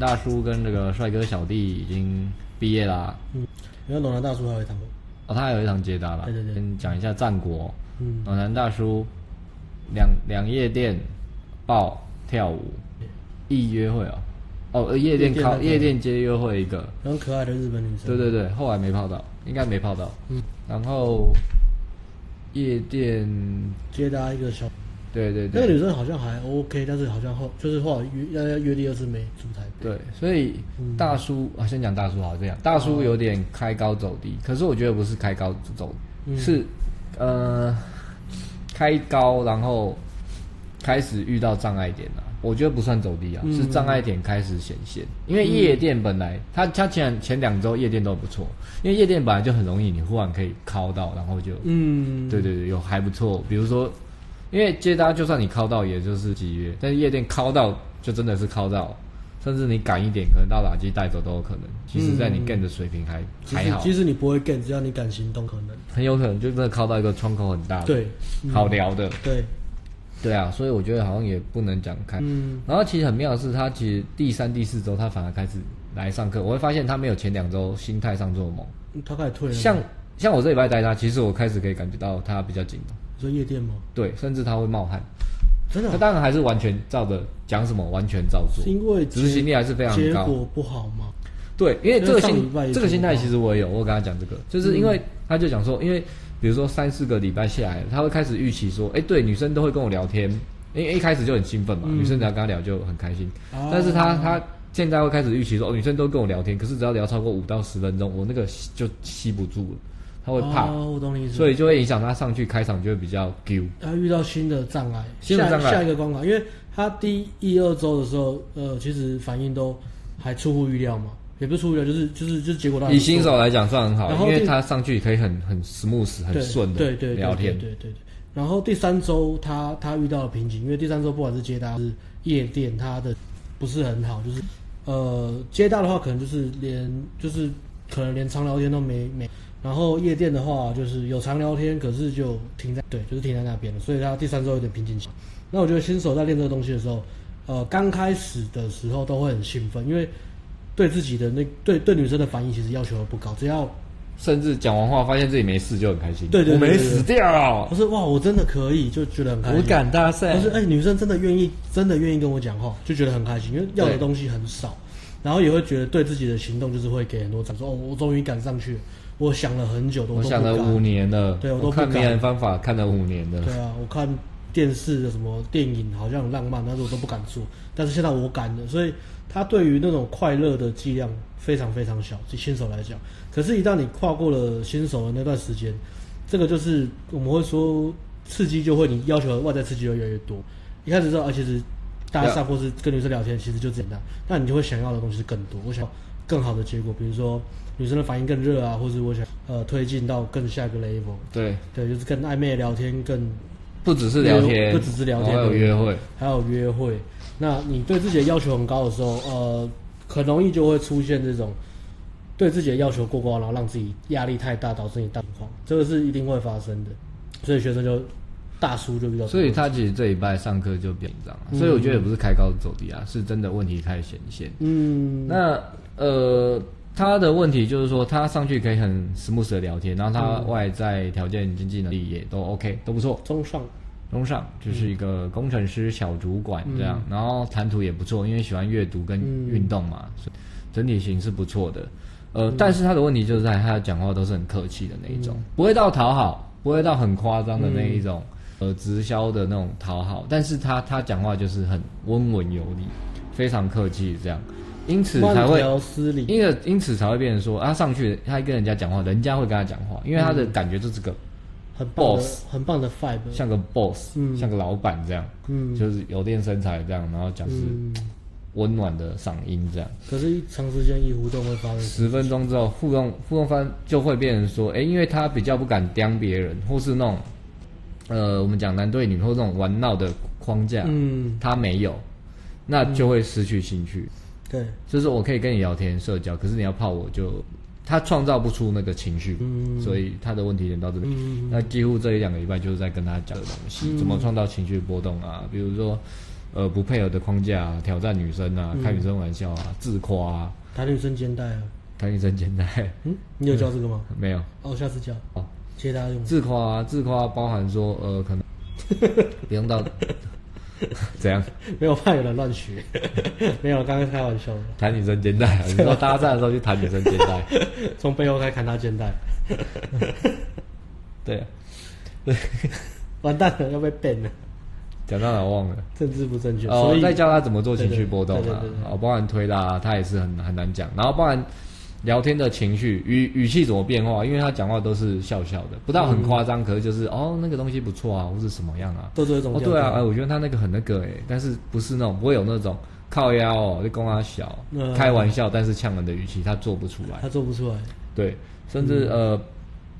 大叔跟这个帅哥小弟已经毕业啦。嗯，因为暖男大叔还有一堂哦，他还有一堂接搭啦。对对对，先讲一下战国。嗯，暖男大叔两两夜店爆跳舞，一约会哦。哦，夜店靠夜店接约会一个很可爱的日本女生。对对对，后来没泡到，应该没泡到。嗯，然后夜店接搭一个小。对对对，那个女生好像还 OK，但是好像后就是后来约要要约第二次没出台。对，所以大叔、嗯、啊，先讲大叔好这样，大叔有点开高走低，可是我觉得不是开高走，嗯、是呃开高然后开始遇到障碍点了、啊。我觉得不算走低啊，嗯、是障碍点开始显现。因为夜店本来他他前前两周夜店都不错，因为夜店本来就很容易，你忽然可以靠到，然后就嗯，对对对，有还不错，比如说。因为接搭就算你靠到，也就是几月，但是夜店靠到就真的是靠到，甚至你赶一点，可能到打机带走都有可能。其实，在你 game 的水平还、嗯、还好。其实你不会 game，只要你敢行动，可能。很有可能就真的靠到一个窗口很大。的，对，嗯、好聊的，对，对啊，所以我觉得好像也不能讲开。嗯，然后其实很妙的是，他其实第三、第四周他反而开始来上课，我会发现他没有前两周心态上这么猛，他开始退了。像像我这礼拜带他，其实我开始可以感觉到他比较紧张。说夜店吗？对，甚至他会冒汗，真的、啊。他当然还是完全照着讲什么，完全照做。因为执行力还是非常高。结果不好吗？对，因为这个心这个心态其实我也有，我跟他讲这个，就是因为他就讲说，嗯、因为比如说三四个礼拜下来，他会开始预期说，哎，对，女生都会跟我聊天，因为一开始就很兴奋嘛，嗯、女生只要跟他聊就很开心。啊、但是他他现在会开始预期说，哦，女生都跟我聊天，可是只要聊超过五到十分钟，我那个就吸不住了。他会怕，哦、我懂你意思，所以就会影响他上去开场就会比较丢。他遇到新的障碍，新的障碍，下一个关卡，因为他第一二周的时候，呃，其实反应都还出乎预料嘛，也不是出乎预料，就是就是就是结果到。以新手来讲算很好，因为他上去可以很很 smooth 很顺的对对聊天。对对对对。然后第三周他他遇到了瓶颈，因为第三周不管是接搭是夜店，他的不是很好，就是呃接搭的话可能就是连就是可能连长聊天都没没。然后夜店的话，就是有常聊天，可是就停在对，就是停在那边了。所以他第三周有点瓶颈期。那我觉得新手在练这个东西的时候，呃，刚开始的时候都会很兴奋，因为对自己的那对对女生的反应其实要求不高，只要甚至讲完话发现自己没事就很开心。对对，对，对，对，我没死掉。不是哇，我真的可以，就觉得很开心。我敢大赛。不是哎，女生真的愿意，真的愿意跟我讲话，就觉得很开心，因为要的东西很少，然后也会觉得对自己的行动就是会给很多掌声哦，我终于赶上去了。我想了很久，都我想了五年了。对，我都我看迷人方法看了五年了。对啊，我看电视的什么电影，好像很浪漫，但是我都不敢做。但是现在我敢了，所以他对于那种快乐的剂量非常非常小，就新手来讲。可是，一旦你跨过了新手的那段时间，这个就是我们会说刺激就会，你要求的外在刺激会越来越多。一开始知道，而且是大家上或是跟女生聊天，其实就简单，那你就会想要的东西是更多。我想更好的结果，比如说。女生的反应更热啊，或是我想呃推进到更下一个 level。对对，就是更暧昧聊天，更不只是聊天，不只是聊天，还有约会，还有约会。那你对自己的要求很高的时候，呃，很容易就会出现这种对自己的要求过高，然后让自己压力太大，导致你淡化，这个是一定会发生的。所以学生就大叔就比较，所以他其实这一拜上课就紧张，嗯、所以我觉得也不是开高走低啊，是真的问题开始显现。嗯，那呃。他的问题就是说，他上去可以很 smooth 的聊天，然后他外在条件、经济能力也都 OK，都不错，中上，中上就是一个工程师小主管这样，嗯、然后谈吐也不错，因为喜欢阅读跟运动嘛，嗯、所以整体型是不错的。呃，嗯、但是他的问题就是在他讲话都是很客气的那一种，嗯、不会到讨好，不会到很夸张的那一种，嗯、呃，直销的那种讨好，但是他他讲话就是很温文有礼，非常客气这样。因此才会，因为因此才会变成说，他上去他跟人家讲话，人家会跟他讲话，因为他的感觉就是个很 boss，很棒的 five，像个 boss，像个老板这样，嗯，就是有点身材这样，然后讲是温暖的嗓音这样。可是，一长时间一互动会发生十分钟之后，互动互动方就会变成说，哎，因为他比较不敢刁别人，或是那种，呃，我们讲男对女或这种玩闹的框架，嗯，他没有，那就会失去兴趣。对，就是我可以跟你聊天社交，可是你要泡我就，他创造不出那个情绪，嗯，所以他的问题点到这边，嗯，那几乎这一两个礼拜就是在跟他讲的东西，嗯，怎么创造情绪波动啊？比如说，呃不配合的框架、啊，挑战女生啊，开女生玩笑啊，嗯、自夸啊，谈女生肩带啊，谈女生肩带。嗯，你有教这个吗？嗯、没有。哦，下次教。哦，接大家用。自夸啊，自夸包含说呃可能不用到 怎样？没有怕有人乱取，没有，刚刚开玩笑的。弹女生肩带，你说搭讪的时候就弹女生肩带，从背后开始砍她肩带。对啊，对，完蛋了，要被 ban 了。讲到哪忘了？政治不正确，哦，再教他怎么做情绪波动啊，对对对对对哦，包含推拉，他也是很很难讲。然后包含聊天的情绪语语气怎么变化，因为他讲话都是笑笑的，不到很夸张，嗯、可是就是哦那个东西不错啊，或是什么样啊，都是这种。哦，对啊，哎，我觉得他那个很那个哎，但是不是那种不会有那种靠腰哦，就供他小、嗯、开玩笑，但是呛人的语气，他做不出来，他做不出来。对，甚至、嗯、呃，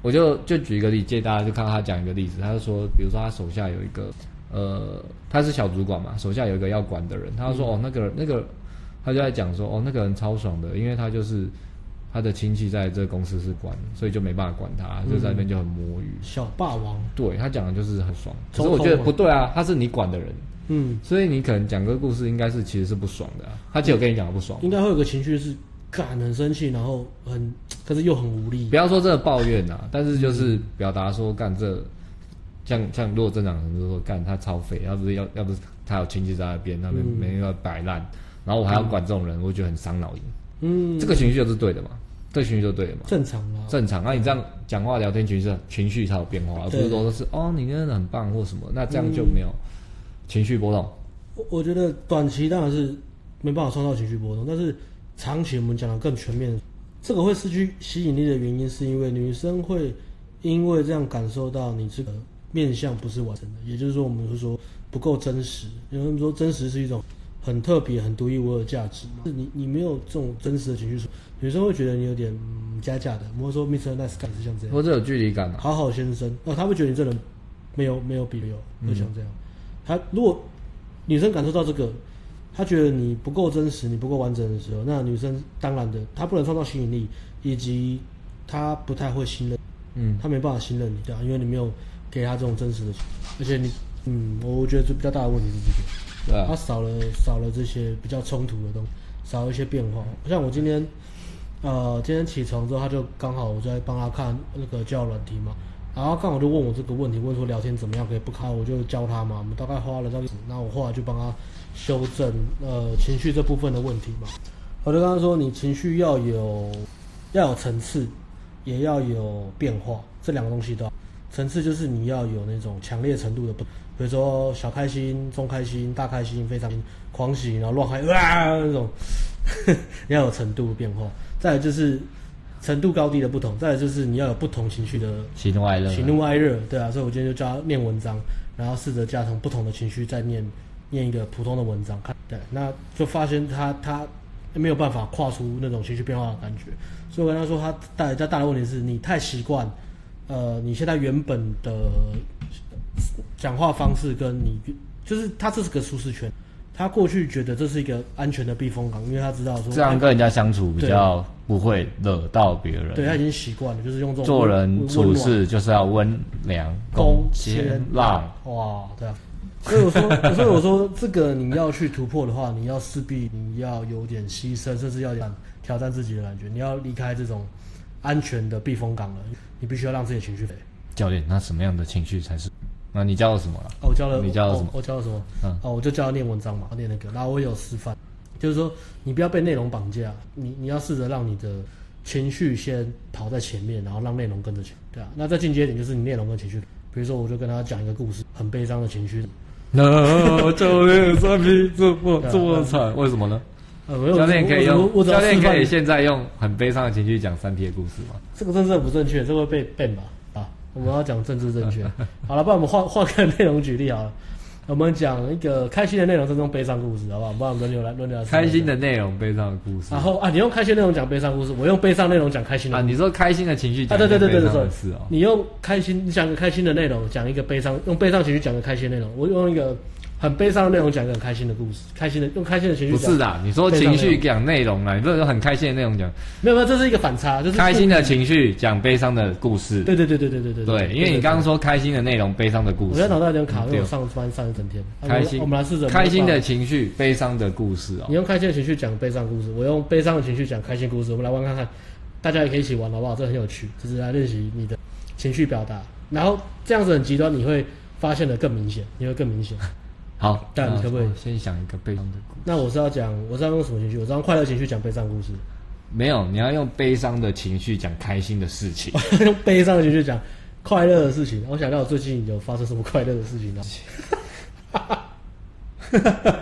我就就举一个例，借大家就看到他讲一个例子，他就说，比如说他手下有一个。呃，他是小主管嘛，手下有一个要管的人。他说：“嗯、哦，那个那个，他就在讲说，哦，那个人超爽的，因为他就是他的亲戚在这个公司是管，所以就没办法管他，嗯、就在那边就很摸鱼。小霸王，对他讲的就是很爽。可是我觉得不对啊，他是你管的人，嗯，所以你可能讲个故事，应该是其实是不爽的、啊。他其实有跟你讲的不爽，应该会有个情绪是，干很生气，然后很，可是又很无力。不要说这个抱怨啊，但是就是表达说干这。”像像如果正常人就说干他超废，要不是要要不是他有亲戚在那边，那边每天要摆烂，然后我还要管这种人，嗯、我觉得很伤脑筋。嗯，这个情绪就是对的嘛，这个情绪就对的嘛。正常啊，正常。那、啊、你这样讲话聊天情绪情绪才有变化，而不是说是哦你真的很棒或什么，那这样就没有情绪波动。我、嗯、我觉得短期当然是没办法创造情绪波动，但是长期我们讲的更全面，这个会失去吸引力的原因是因为女生会因为这样感受到你这个。面相不是完整的，也就是说，我们会说不够真实。因为说真实是一种很特别、很独一无二的价值嘛。是你你没有这种真实的情绪，女生会觉得你有点、嗯、假假的。我们说 Mr. Nice Guy 是像这样，或者有距离感、啊。好好先生，哦，他会觉得你这人没有没有比没有，会像这样。他如果女生感受到这个，她觉得你不够真实，你不够完整的时候，那女生当然的，她不能创造吸引力，以及她不太会信任，嗯，她没办法信任你，对吧？因为你没有。给他这种真实的情，而且你，嗯，我觉得最比较大的问题是这个，对，他少了少了这些比较冲突的东西，少了一些变化。像我今天，呃，今天起床之后，他就刚好我在帮他看那个教软体嘛，然后刚好就问我这个问题，问说聊天怎么样可以不开，我就教他嘛，我们大概花了大概，那我后来就帮他修正呃情绪这部分的问题嘛。我就跟他说，你情绪要有要有层次，也要有变化，这两个东西都要。层次就是你要有那种强烈程度的不，比如说小开心、中开心、大开心、非常狂喜，然后乱嗨哇那种，你要有程度的变化。再来就是程度高低的不同，再来就是你要有不同情绪的喜怒哀乐，喜怒哀乐，对啊。所以我今天就教他念文章，然后试着加成不同的情绪，再念念一个普通的文章，看对，那就发现他他没有办法跨出那种情绪变化的感觉。所以我跟他说，他大家大的问题是你太习惯。呃，你现在原本的讲话方式跟你，就是他这是个舒适圈，他过去觉得这是一个安全的避风港，因为他知道说这样跟人家相处比较不会惹到别人。对，他已经习惯了，就是用这种做人处事就是要温良恭谦让。哇，对啊。所以我说，所以我说，这个你要去突破的话，你要势必你要有点牺牲，甚至要挑战自己的感觉，你要离开这种安全的避风港了。你必须要让自己的情绪飞。教练，那什么样的情绪才是？那你教了什么了？哦，我教了。你教了什么？我教了什么？嗯，哦，我就教他念文章嘛，念那个。然后我也有示范，就是说你不要被内容绑架，你你要试着让你的情绪先跑在前面，然后让内容跟着前。对啊，那再进阶一点就是你内容跟情绪。比如说，我就跟他讲一个故事，很悲伤的情绪。那教练三皮这么这么惨，为什么呢？教练可以用，教练可以现在用很悲伤的情绪讲三 P 的故事吗？这个政治不正确，这个会被 ban 吧？啊，我们要讲政治正确。好了，不然我们换换个内容举例好了。我们讲一个开心的内容，这种悲伤故事，好不好？不然我们轮流来轮流来。开心的内容，悲伤的故事。然后啊，你用开心内容讲悲伤故事，我用悲伤内容讲开心的。啊，你说开心的情绪讲。啊，对对对对对，是哦。你用开心，你讲个开心的内容，讲一个悲伤，用悲伤情绪讲个开心内容。我用一个很悲伤的内容讲一个很开心的故事，开心的用开心的情绪。不是的，你说情绪讲内容啊，你不是说很开心的内容讲？没有没有，这是一个反差，就是开心的情绪讲悲伤的故事。对对对对对对对。对，因为你刚刚说开心的内容，悲伤的故事。我现在脑袋有点卡，因为我上班上一整天。开心，我们来试着开心的情绪，悲伤的故事哦。你用开心的情绪讲悲伤故事，我用悲伤的情绪讲开心故事，我们来玩看看，大家也可以一起玩好不好？这很有趣，就是来练习你的情绪表达。然后这样子很极端，你会发现的更明显，你会更明显。好，但你可不可以先想一个悲伤的故事？那我是要讲，我是要用什么情绪？我是用快乐情绪讲悲伤故事。没有，你要用悲伤的情绪讲开心的事情。用悲伤的情绪讲快乐的事情。我想到我最近有发生什么快乐的事情呢？哈哈哈！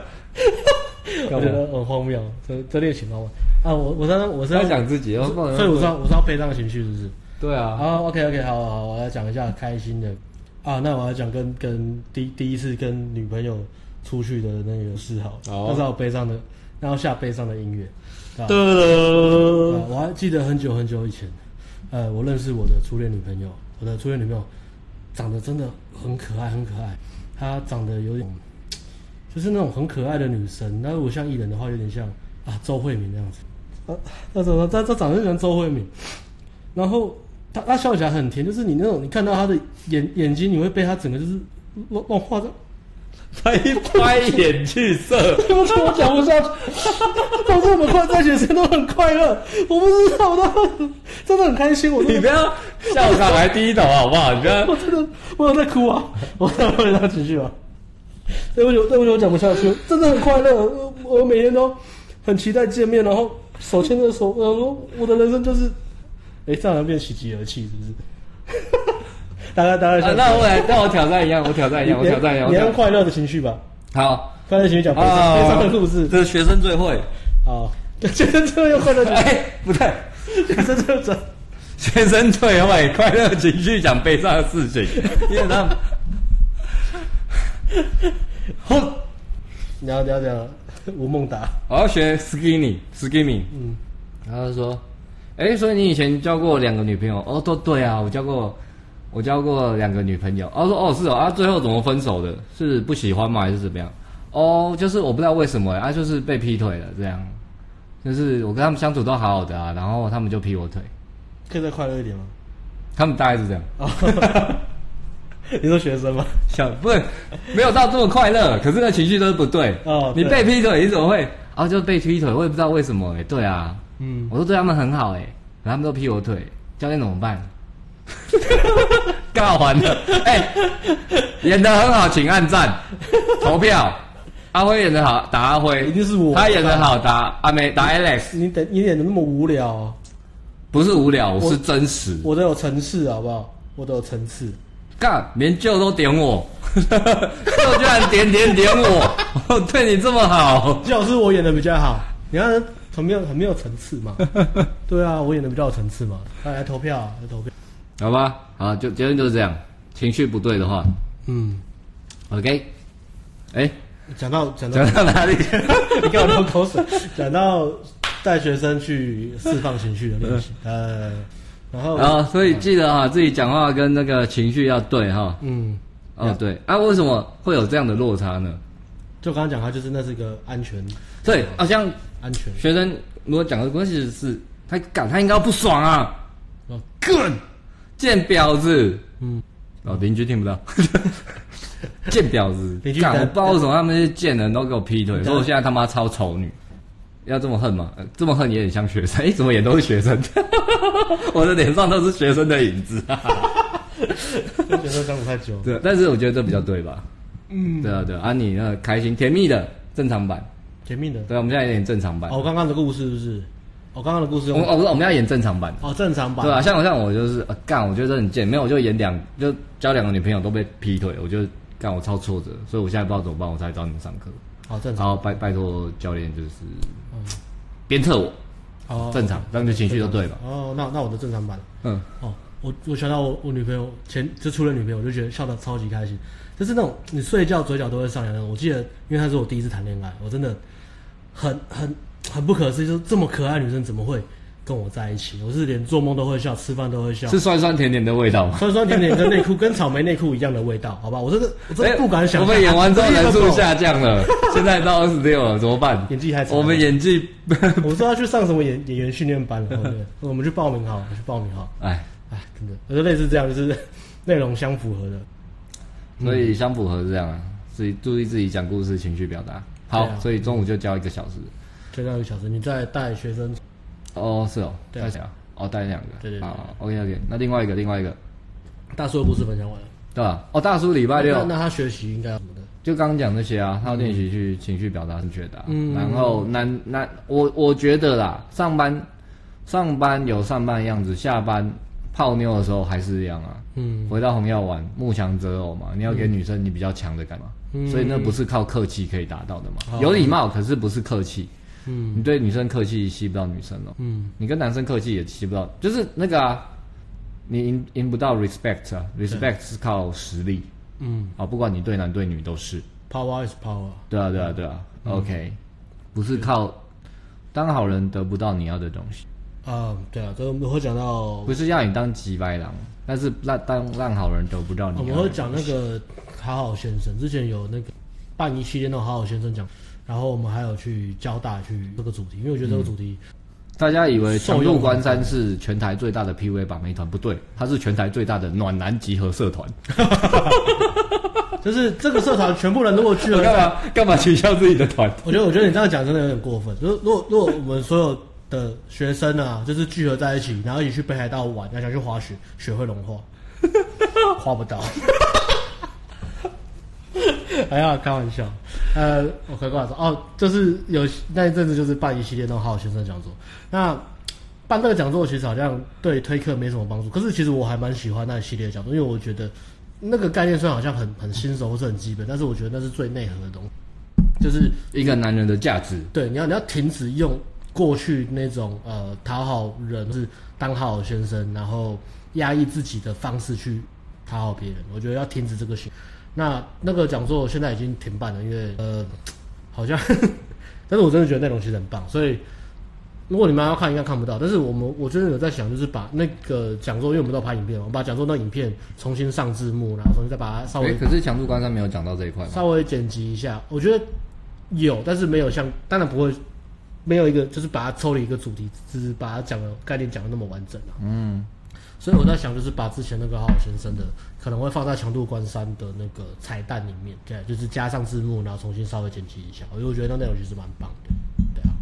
我觉得很荒谬，这这恋情吗？啊，我我刚刚我是要讲自己，所以我知道我知道悲伤的情绪是不是？对啊。啊，OK OK，好好，我来讲一下开心的。啊，那我要讲跟跟第第一次跟女朋友出去的那个嗜好，那是我悲伤的，然后下悲伤的音乐。对，我还记得很久很久以前，呃，我认识我的初恋女朋友，我的初恋女朋友长得真的很可爱，很可爱。她长得有点，就是那种很可爱的女生。那如果像艺人的话，有点像啊周慧敏那样子。啊，那怎么，她她长得像周慧敏，然后。她她笑起来很甜，就是你那种你看到她的眼眼睛，你会被他整个就是乱乱画的，拍拍眼去色。对不起，我讲不下去。当时我们快在一起的时间都很快乐，我不知道我都，真的很开心。我你不要笑场还低头好不好？你不要，我真的我有在哭啊，我在为他情绪啊。对不起，对不起，我讲不下去，真的很快乐。我每天都很期待见面，然后手牵着手，然后说我的人生就是。哎，这样变喜极而泣，是不是？大家大概、啊。那我来，那我挑战一样，我挑战一样，我挑战一样。你用快乐的情绪吧。好，快乐情绪讲悲伤的故事。这是学生最会。好，学生最会用快乐情绪。哎，不对，学生最会。学生最会快乐情绪讲悲伤的事情。因为他们。哼。你要你要讲吴孟达。我要学 skinny，skinny。嗯。然后说。哎、欸，所以你以前交过两个女朋友？哦，都对啊，我交过，我交过两个女朋友。哦，说哦是哦啊，最后怎么分手的？是不喜欢吗？还是怎么样？哦，就是我不知道为什么啊，就是被劈腿了这样。就是我跟他们相处都好好的啊，然后他们就劈我腿。可以再快乐一点吗？他们大概是这样。哦、你说学生吗？想不是没有到这么快乐，可是那情绪都是不对。哦，你被劈腿你怎么会？啊，就被劈腿，我也不知道为什么哎、欸。对啊。嗯，我都对他们很好哎、欸，可他们都劈我腿，教练怎么办？干好玩的哎，演的很好，请按赞 投票。阿辉演的好，打阿辉，一定是我。他演的好，打阿美，打 Alex。你等，你演的那么无聊、啊，不是无聊，我是真实。我都有层次，好不好？我都有层次。干，连舅都点我，舅居然点点点我，我 对你这么好，就是我演的比较好。你看。很没有很没有层次嘛，对啊，我演的比较有层次嘛，来来投票，来投票，好吧，好，就结论就是这样，情绪不对的话，嗯，OK，哎，讲到讲到。讲到哪里？你给我流口水。讲到带学生去释放情绪的练习，呃，然后然后所以记得哈，自己讲话跟那个情绪要对哈，嗯，哦对，啊，为什么会有这样的落差呢？就刚刚讲，他就是那是一个安全，对，好像。安全。学生如果讲的关系是，他敢，他应该要不爽啊！哦，干，贱婊子！嗯，哦，邻居听不到，贱婊子！干，我不知道为什么他们这些贱人都给我劈腿，说我现在他妈超丑女，要这么恨吗？这么恨也很像学生，哎，怎么也都是学生？我的脸上都是学生的影子啊！跟学生相处太久，对，但是我觉得这比较对吧？嗯，对啊，对啊，你那开心甜蜜的正常版。甜蜜的，对，我们现在演正常版。哦，刚刚的故事是不是？哦，刚刚的故事，我哦不是，我们要演正常版。哦，正常版。对啊，像我像我就是呃干，我觉得很贱，没有我就演两，就交两个女朋友都被劈腿，我就干我超挫折，所以我现在不知道怎么办，我才找你们上课。好，正常。然后拜拜托教练就是鞭策我。哦，正常，这样就情绪都对了。哦，那那我的正常版。嗯。哦，我我想到我我女朋友前就初恋女朋友，我就觉得笑得超级开心，就是那种你睡觉嘴角都会上扬那种。我记得，因为她是我第一次谈恋爱，我真的。很很很不可思议，就是这么可爱的女生怎么会跟我在一起，我是连做梦都会笑，吃饭都会笑，是酸酸甜甜的味道吗？酸酸甜甜的内裤跟草莓内裤一样的味道，好吧？我真的我真的不敢想、欸。我们演完之后人数下降 了，现在到二十六了，怎么办？演技还差。我们演技，我说要去上什么演演员训练班了，对 我们去报名好，去报名好。哎哎，真的，我觉得类似这样，就是内容相符合的，所以相符合是这样啊，自己注意自己讲故事情绪表达。好、啊，所以中午就教一个小时，就教一个小时，你再带学生。哦，是哦，带谁啊？哦，带两个。对对对。好，OK OK。那另外一个，另外一个，大叔的故事分享完了，对吧？哦，大叔礼拜六，那他学习应该要什么的？就刚刚讲那些啊，他要练习去情绪表达正确的。嗯。然后男男，我我觉得啦，上班上班有上班的样子，下班泡妞的时候还是一样啊。嗯。回到红药丸，慕强择偶嘛，你要给女生你比较强的干嘛？嗯。所以那不是靠客气可以达到的嘛？有礼貌，可是不是客气。嗯，你对女生客气吸不到女生哦。嗯，你跟男生客气也吸不到，就是那个啊，你赢赢不到 respect 啊，respect 是靠实力。嗯，啊，不管你对男对女都是。Power is power。对啊，对啊，对啊。OK，不是靠当好人得不到你要的东西。啊，对啊，这个我们会讲到，不是要你当吉白狼，但是让当让好人得不到你。我们会讲那个好好先生，之前有那个办一系列那种好好先生讲。然后我们还有去交大去这个主题，因为我觉得这个主题，嗯、大家以为强度关山是全台最大的 PUA 把妹团，不对，它是全台最大的暖男集合社团。就是这个社团全部人如果去了，干嘛干嘛取消自己的团？我觉得我觉得你这样讲真的有点过分。就是如果如果我们所有的学生啊，就是聚合在一起，然后一起去北海道玩，然后想去滑雪，雪会融化，滑不到。还要开玩笑，呃，我回过来说哦，就是有那一阵子就是办一系列那种好好先生讲座，那办这个讲座其实好像对推课没什么帮助，可是其实我还蛮喜欢那一系列讲座，因为我觉得那个概念虽然好像很很新手或是很基本，但是我觉得那是最内核的东西，就是一个男人的价值。对，你要你要停止用过去那种呃讨好人，是当好好先生，然后压抑自己的方式去讨好别人，我觉得要停止这个行。那那个讲座现在已经停办了，因为呃，好像 但是我真的觉得内容其实很棒，所以如果你们要看，应该看不到。但是我们我真的有在想，就是把那个讲座，因为我们都拍影片，我们把讲座那影片重新上字幕，然后重新再把它稍微。可是强度关山没有讲到这一块吗？稍微剪辑一下，我觉得有，但是没有像，当然不会，没有一个就是把它抽离一个主题，只是把它讲的概念讲的那么完整啊。嗯。所以我在想，就是把之前那个好好先生的可能会放在强度关山的那个彩蛋里面，对，就是加上字幕，然后重新稍微剪辑一下。我觉得那内容其实蛮棒的，对啊。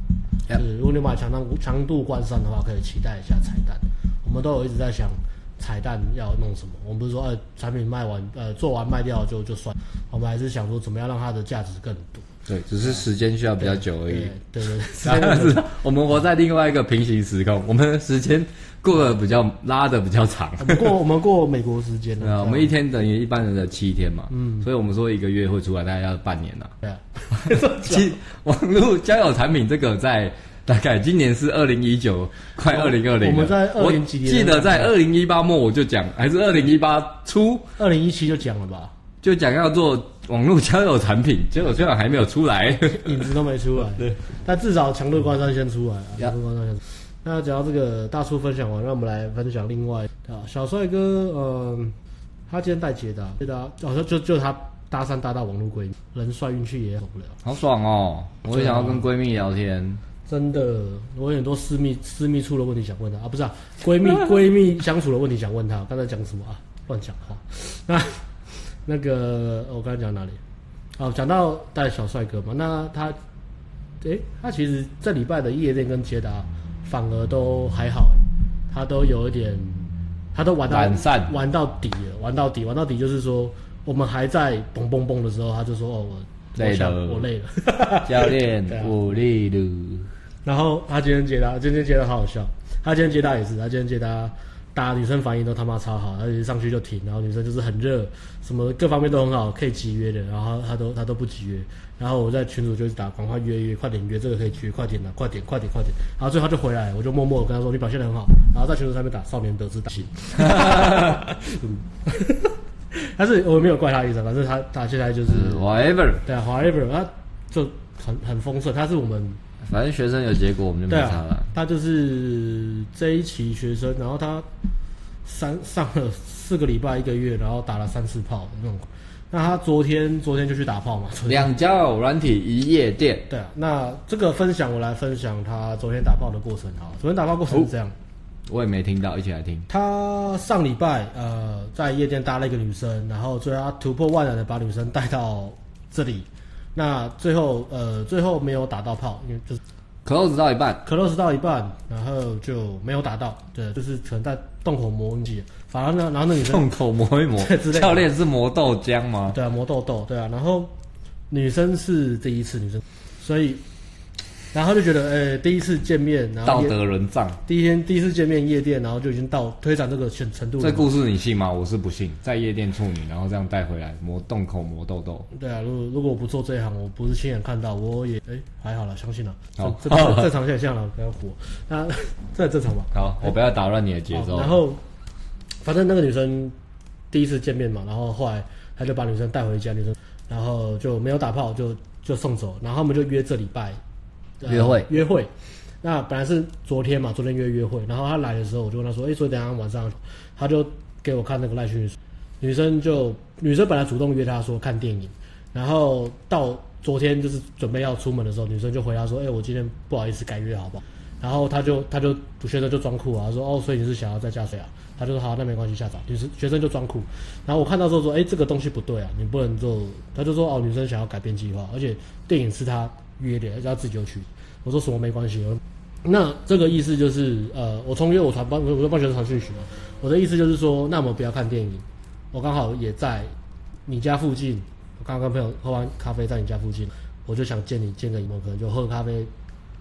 就是如果你买强度强度关山的话，可以期待一下彩蛋。我们都有一直在想彩蛋要弄什么。我们不是说呃产品卖完呃做完卖掉就就算，我们还是想说怎么样让它的价值更多。对，只是时间需要比较久而已。对对，对，但是我们活在另外一个平行时空，我们的时间过得比较拉的比较长。我们过我们过美国时间了，我们一天等于一般人的七天嘛。嗯，所以我们说一个月会出来，大概要半年了。对啊，其网络交友产品这个在大概今年是二零一九，快二零二零。我们在二零几年，记得在二零一八末我就讲，还是二零一八初，二零一七就讲了吧。就讲要做网络交友产品，结果虽然还没有出来，影子都没出来。对，但至少强度关山先出来啊！强度关山先出。那讲到这个大叔分享完，让我们来分享另外啊，小帅哥，嗯，他今天带捷达，捷达好像就就他搭讪搭到网络闺蜜，人帅运气也好不了，好爽哦！我也想要跟闺蜜聊天，真的，我有很多私密私密处的问题想问他啊，不是啊，闺蜜 闺蜜相处的问题想问他，刚才讲什么啊？乱讲话，那。那个我刚才讲哪里？哦，讲到带小帅哥嘛，那他，诶、欸，他其实这礼拜的夜店跟捷达反而都还好，他都有一点，他都玩到玩到底了，玩到底，玩到底就是说，我们还在蹦蹦蹦的时候，他就说哦，我累了，我累了，教练我累了。然后他今天解答，今天解答好好笑，他今天解答也是，他今天捷达。大家女生反应都他妈超好，而且上去就停，然后女生就是很热，什么各方面都很好，可以集约的，然后他都他都不集约，然后我在群主就是打，赶快约约，快点约，这个可以约，快点的，快点快点快点，然后最后他就回来，我就默默的跟他说你表现得很好，然后在群主上面打少年得志打。心，但是我没有怪他意思，反正他他现在就是 whatever，对啊 whatever，他就很很丰盛，他是我们反正学生有结果，我们就没差了。啊、他就是这一期学生，然后他三上了四个礼拜一个月，然后打了三次炮那种。那他昨天昨天就去打炮嘛？两交友软体一夜店。对啊，那这个分享我来分享他昨天打炮的过程啊。昨天打炮过程是这样。哦我也没听到，一起来听。他上礼拜呃在夜店搭了一个女生，然后最后他突破万难的把女生带到这里，那最后呃最后没有打到炮，因为就是 close 到一半，close 到一半，然后就没有打到，对，就是可能在洞口磨一反而呢，然后那女生洞口磨一磨，教练是磨豆浆吗？对啊，磨豆豆，对啊，然后女生是第一次女生，所以。然后就觉得，哎、欸，第一次见面，然后道德沦丧。第一天第一次见面夜店，然后就已经到推展这个程程度了。这故事你信吗？我是不信。在夜店处女，然后这样带回来磨洞口磨痘痘。对啊，如果如果我不做这一行，我不是亲眼看到，我也哎、欸、还好了，相信了。好，这正正常现象了，不要火。那这很正常吧？好，我不要打乱你的节奏。然后，反正那个女生第一次见面嘛，然后后来他就把女生带回家，女生然后就没有打炮，就就送走，然后他们就约这礼拜。约会、呃、约会，那本来是昨天嘛，昨天约约会，然后他来的时候，我就问他说：“哎、欸，所以等下晚上，他就给我看那个赖讯，女生就女生本来主动约他说看电影，然后到昨天就是准备要出门的时候，女生就回答说：哎、欸，我今天不好意思改约，好不好？然后他就他就学生就装酷啊，说：哦，所以你是想要再加水啊？他就说好，那没关系，下早。女生学生就装酷，然后我看到之后说：哎、欸，这个东西不对啊，你不能做。他就说：哦，女生想要改变计划，而且电影是他。”约点，要自己就去。我说什么没关系。那这个意思就是，呃，我从约我传帮，我就帮学生传讯息嘛。我的意思就是说，那我们不要看电影。我刚好也在你家附近，我刚刚跟朋友喝完咖啡在你家附近，我就想见你，见个一面，可能就喝咖啡，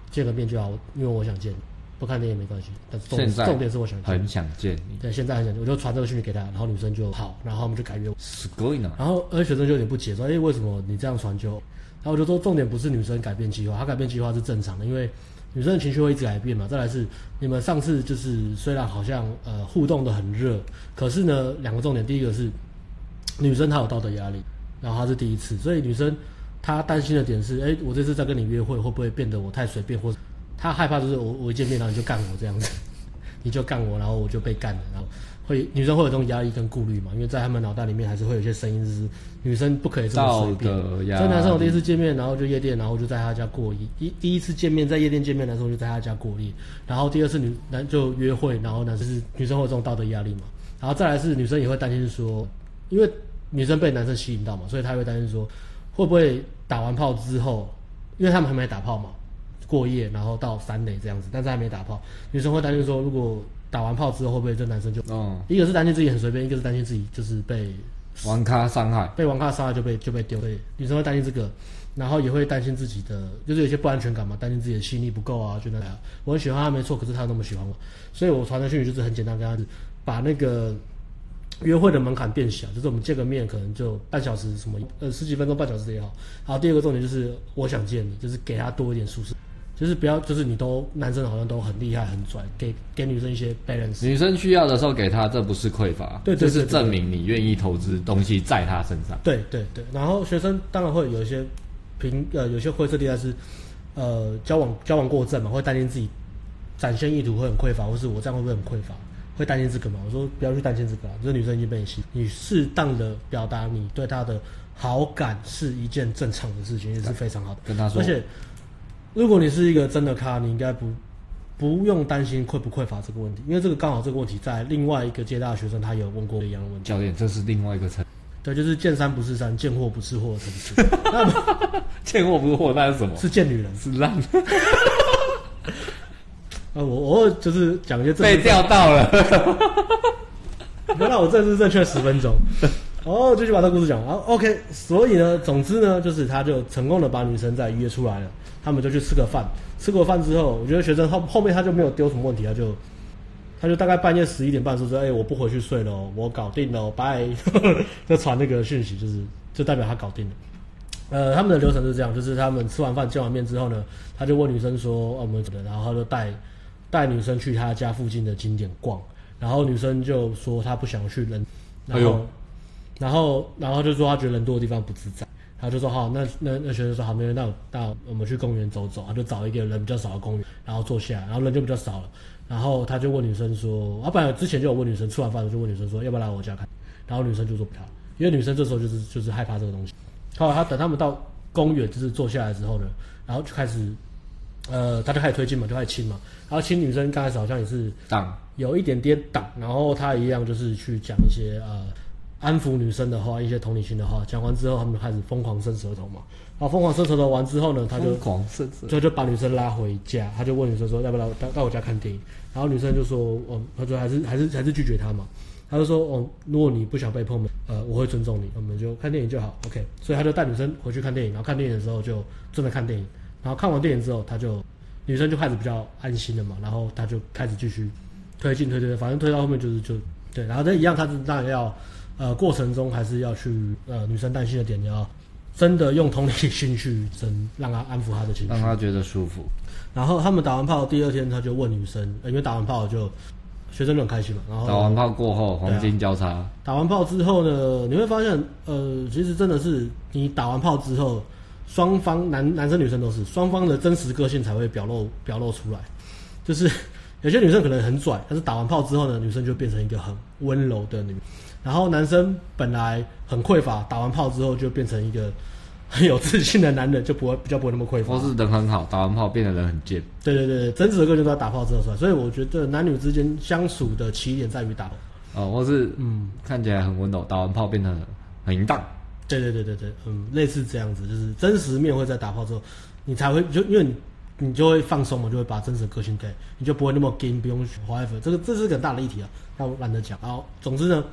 见个面就好。因为我想见你，不看电影没关系。但是重点，重点是我想见很想见你。对，现在很想见，我就传这个讯息给他，然后女生就好，然后我们就改约。是可以呢。然后，而学生就有点不解，说：“哎，为什么你这样传就？”然后我就说，重点不是女生改变计划，她改变计划是正常的，因为女生的情绪会一直改变嘛。再来是你们上次就是虽然好像呃互动的很热，可是呢两个重点，第一个是女生她有道德压力，然后她是第一次，所以女生她担心的点是，哎，我这次再跟你约会会不会变得我太随便，或者她害怕就是我我一见面然后你就干我这样子，你就干我，然后我就被干了，然后。会女生会有这种压力跟顾虑嘛？因为在他们脑袋里面还是会有一些声音，就是女生不可以这么随便。所以男生我第一次见面，然后就夜店，然后就在他家过夜。一第一次见面在夜店见面，男生就在他家过夜。然后第二次女男就约会，然后男生是女生会有这种道德压力嘛？然后再来是女生也会担心说，因为女生被男生吸引到嘛，所以她会担心说，会不会打完炮之后，因为他们还没打炮嘛，过夜然后到三垒这样子，但是还没打炮，女生会担心说，如果打完炮之后会不会这男生就？嗯，一个是担心自己很随便，一个是担心自己就是被玩咖伤害，被玩咖伤害就被就被丢。对，女生会担心这个，然后也会担心自己的，就是有些不安全感嘛，担心自己的吸引力不够啊，就那样。我很喜欢他没错，可是他那么喜欢我，所以我传的讯息就是很简单，跟他把那个约会的门槛变小，就是我们见个面可能就半小时，什么呃十几分钟、半小时也好。好，第二个重点就是我想见你，就是给他多一点舒适。就是不要，就是你都男生好像都很厉害很拽，给给女生一些 balance。女生需要的时候给他，这不是匮乏，对，这是证明你愿意投资东西在她身上。对对对，然后学生当然会有一些平呃有些灰色地带是，呃交往交往过正嘛，会担心自己展现意图会很匮乏，或是我这样会不会很匮乏，会担心这个嘛？我说不要去担心这个，这女生已经被你吸，你适当的表达你对她的好感是一件正常的事情，也是非常好的。跟她说，而且。如果你是一个真的咖，你应该不不用担心匮不匮乏这个问题，因为这个刚好这个问题在另外一个接大的学生他有问过一样的问题。教练，这是另外一个层。对，就是见山不是山，见货不是货的层次。见货不是货，那是什么？是见女人，是烂。呃，我我就是讲一些被钓到了。原来我这次正确十分钟。哦，就去把这个故事讲完。OK，所以呢，总之呢，就是他就成功的把女生再约出来了。他们就去吃个饭，吃过饭之后，我觉得学生后后面他就没有丢什么问题，他就他就大概半夜十一点半的时候说：“哎、我不回去睡了，我搞定了，拜。” 就传那个讯息，就是就代表他搞定了。呃，他们的流程是这样，就是他们吃完饭见完面之后呢，他就问女生说：“、我们怎么？”然后他就带带女生去他家附近的景点逛，然后女生就说她不想去人，然后、然后然后就说他觉得人多的地方不自在。他就说好，那那那学生说好，没人，那那我们去公园走走。他就找一个人比较少的公园，然后坐下，然后人就比较少了。然后他就问女生说，啊，本来之前就有问女生，吃完饭就问女生说，要不要来我家看？然后女生就说不要，因为女生这时候就是就是害怕这个东西。后来他等他们到公园就是坐下来之后呢，然后就开始，呃，他就开始推进嘛，就开始亲嘛。然后亲女生刚开始好像也是挡，有一点点挡。然后他一样就是去讲一些呃。安抚女生的话，一些同理心的话，讲完之后，他们就开始疯狂伸舌头嘛。然后疯狂伸舌头完之后呢，他就疯狂伸舌头，就就把女生拉回家，他就问女生说要不要到到我家看电影。然后女生就说，哦，他说还是还是还是拒绝他嘛。他就说，哦，如果你不想被碰，呃，我会尊重你，我们就看电影就好，OK。所以他就带女生回去看电影，然后看电影的时候就正在看电影。然后看完电影之后，他就女生就开始比较安心了嘛。然后他就开始继续推进推推，反正推到后面就是就对。然后这一样，他是当然要。呃，过程中还是要去呃，女生担心的点，你要真的用同理心去真让她安抚她的情绪，让她觉得舒服。然后他们打完炮第二天，他就问女生，呃、因为打完炮就学生就很开心嘛。然后打完炮过后，黄金交叉、啊。打完炮之后呢，你会发现，呃，其实真的是你打完炮之后，双方男男生女生都是双方的真实个性才会表露表露出来。就是有些女生可能很拽，但是打完炮之后呢，女生就变成一个很温柔的女。然后男生本来很匮乏，打完炮之后就变成一个 很有自信的男人，就不会比较不会那么匮乏。或是人很好，打完炮变得人很贱。对对对，真实的个性都在打炮之后出来，所以我觉得男女之间相处的起点在于打炮。哦，或是嗯，看起来很温柔，打完炮变得很淫荡。对对对对对，嗯，类似这样子，就是真实面会在打炮之后，你才会就因为你你就会放松嘛，就会把真实的个性给，你就不会那么硬，不用 whatever。这个这是个很大的议题啊，那我懒得讲。然后总之呢。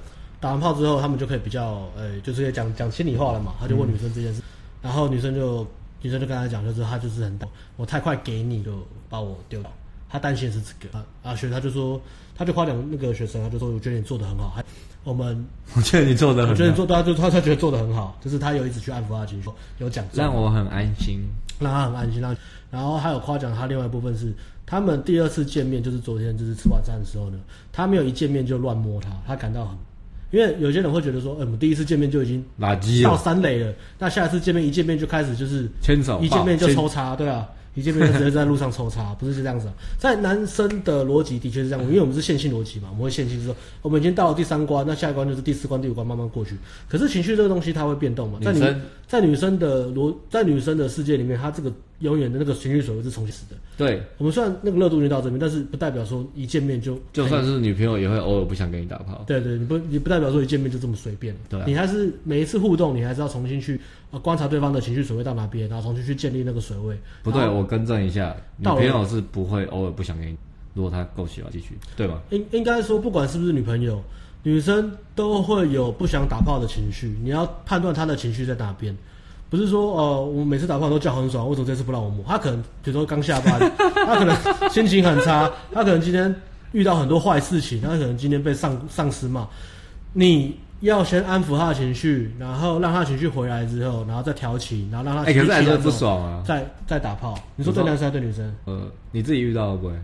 打完炮之后，他们就可以比较，呃、欸，就是讲讲心里话了嘛。他就问女生这件事，嗯、然后女生就女生就跟他讲，就是他就是很，我太快给你就把我丢了。他担心的是这个啊啊，所以他就说，他就夸奖那个学生，他就说，我觉得你做的很好，还我们，我觉得你做的很好，我觉得你做，他就他他觉得做的很好，就是他有一直去安抚他情绪，有讲，让我很安心，让他很安心。让然后还有夸奖他另外一部分是，他们第二次见面就是昨天就是吃晚餐的时候呢，他没有一见面就乱摸他，他感到很。因为有些人会觉得说，哎、欸，我们第一次见面就已经垃圾到三垒了，那下一次见面一见面就开始就是牵手，一见面就抽插，对啊。一见面就直接在路上抽插，不是这样子啊？在男生的逻辑的确是这样，因为我们是线性逻辑嘛，我们会线性，说我们已经到了第三关，那下一关就是第四关、第五关，慢慢过去。可是情绪这个东西它会变动嘛？在女生在女生的逻在女生的世界里面，她这个永远的那个情绪水位是重启的。对，我们虽然那个热度已经到这边，但是不代表说一见面就就算是女朋友也会偶尔不想跟你打炮。对对，你不你不代表说一见面就这么随便。对啊，你还是每一次互动，你还是要重新去。观察对方的情绪水位到哪边，然后重新去建立那个水位。不对，我更正一下，女朋友是不会偶尔不想跟你，如果她够喜欢继续，对吧？应应该说，不管是不是女朋友，女生都会有不想打炮的情绪。你要判断她的情绪在哪边，不是说哦、呃，我每次打炮都叫很爽，为什么这次不让我摸？他可能比如说刚下班，他可能心情很差，他可能今天遇到很多坏事情，他可能今天被上上司骂，你。要先安抚他的情绪，然后让他情绪回来之后，然后再调情，然后让他哎、欸，可是还是不爽啊！再再打炮，你说对男生还是对女生？呃，你自己遇到会不会？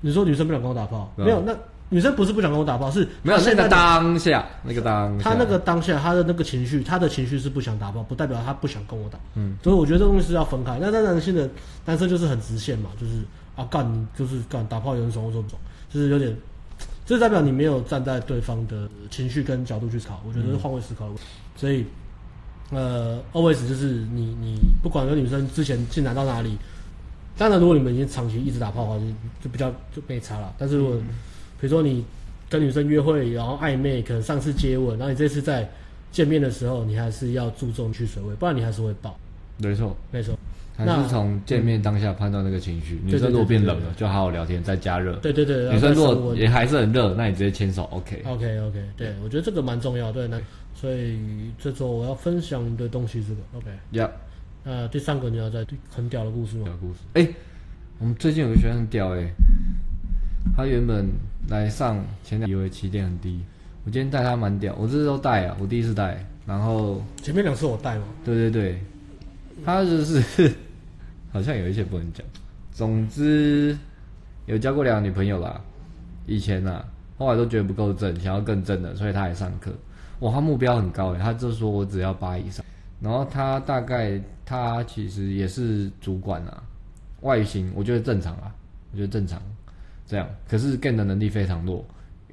你说女生不想跟我打炮，没有？那女生不是不想跟我打炮，是没有现在当下那个当下，她那个当下她的那个情绪，她的情绪是不想打炮，不代表她不想跟我打。嗯，所以我觉得这东西是要分开。那在男性的男生就是很直线嘛，就是啊干，就是干打炮有人爽，我说不爽，就是有点。这代表你没有站在对方的情绪跟角度去考，我觉得是换位思考的问题。嗯、所以，呃，always 就是你你不管有女生之前进来到哪里，当然如果你们已经长期一直打炮的话，就就比较就没差了。但是如果、嗯、比如说你跟女生约会，然后暧昧，可能上次接吻，然后你这次在见面的时候，你还是要注重去水位，不然你还是会爆。没错，没错。还是从见面当下判断那个情绪。女生如果变冷了，就好好聊天，再加热。对对对。女生如果也还是很热，那你直接牵手，OK。OK OK，对，我觉得这个蛮重要。对，那所以这周我要分享的东西是这个，OK。Yeah。那第三个你要在很屌的故事吗？屌故事。哎，我们最近有个学生很屌哎，他原本来上前两，以为起点很低。我今天带他蛮屌，我这次都带啊，我第一次带。然后前面两次我带嘛。对对对，他就是。好像有一些不能讲。总之，有交过两个女朋友啦。以前啊，后来都觉得不够正，想要更正的，所以他来上课。哇，他目标很高诶，他就说我只要八以上。然后他大概他其实也是主管啊，外形我觉得正常啊，我觉得正常，这样。可是 Gen 的能力非常弱，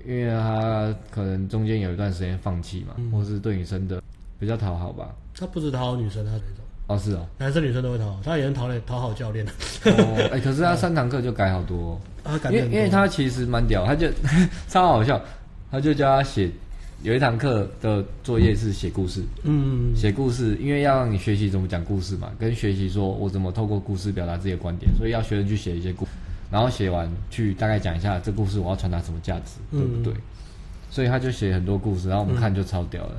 因为他可能中间有一段时间放弃嘛，嗯、或是对女生的比较讨好吧。他不止讨好女生，他那种哦是哦，男生女生都会讨好，他也能讨讨好教练哦，哎、欸，可是他三堂课就改好多，哦，啊、因为因为他其实蛮屌，他就 超好笑，他就教他写。有一堂课的作业是写故事，嗯，写故事，因为要让你学习怎么讲故事嘛，跟学习说我怎么透过故事表达自己的观点，所以要学生去写一些故事，然后写完去大概讲一下这故事我要传达什么价值，对不对？所以他就写很多故事，然后我们看就超屌了。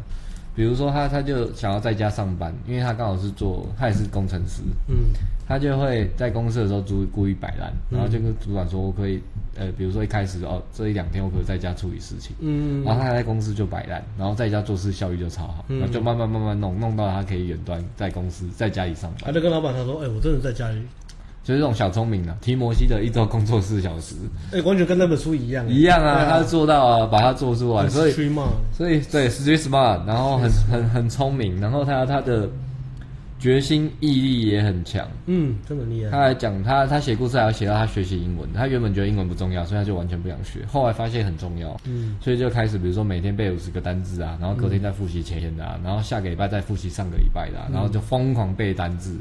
比如说他他就想要在家上班，因为他刚好是做他也是工程师，嗯，他就会在公司的时候故故意摆烂，然后就跟主管说我可以，呃，比如说一开始哦这一两天我可以在家处理事情，嗯，然后他在公司就摆烂，然后在家做事效率就超好，然后就慢慢慢慢弄弄到他可以远端在公司在家里上班。他就跟老板他说，哎，我真的在家里。就是这种小聪明啊，提摩西的一周工作四小时，哎、欸，完全跟那本书一样，一样啊，啊。他做到啊，把它做出来，所以，所以对，street smart，然后很很很聪明，然后他他的决心毅力也很强，嗯，真的厉害。他还讲他他写故事还要写到他学习英文，他原本觉得英文不重要，所以他就完全不想学，后来发现很重要，嗯，所以就开始比如说每天背五十个单字啊，然后隔天再复习前天的啊，然后下个礼拜再复习上个礼拜的啊，然后就疯狂背单字。嗯，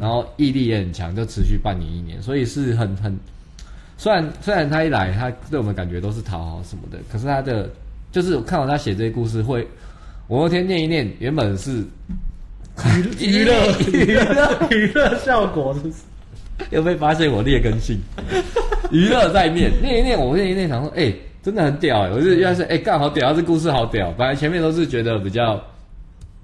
然后毅力也很强，就持续半年一年，所以是很很，虽然虽然他一来，他对我们感觉都是讨好什么的，可是他的就是看到他写这些故事，会我那天念一念，原本是娱娱乐 娱乐娱乐效果，是不是？又被发现我劣根性，娱乐在念念一念，我念一念，想说，哎、欸，真的很屌哎、欸，我是原来是哎，干、欸、好屌，这故事好屌，本来前面都是觉得比较。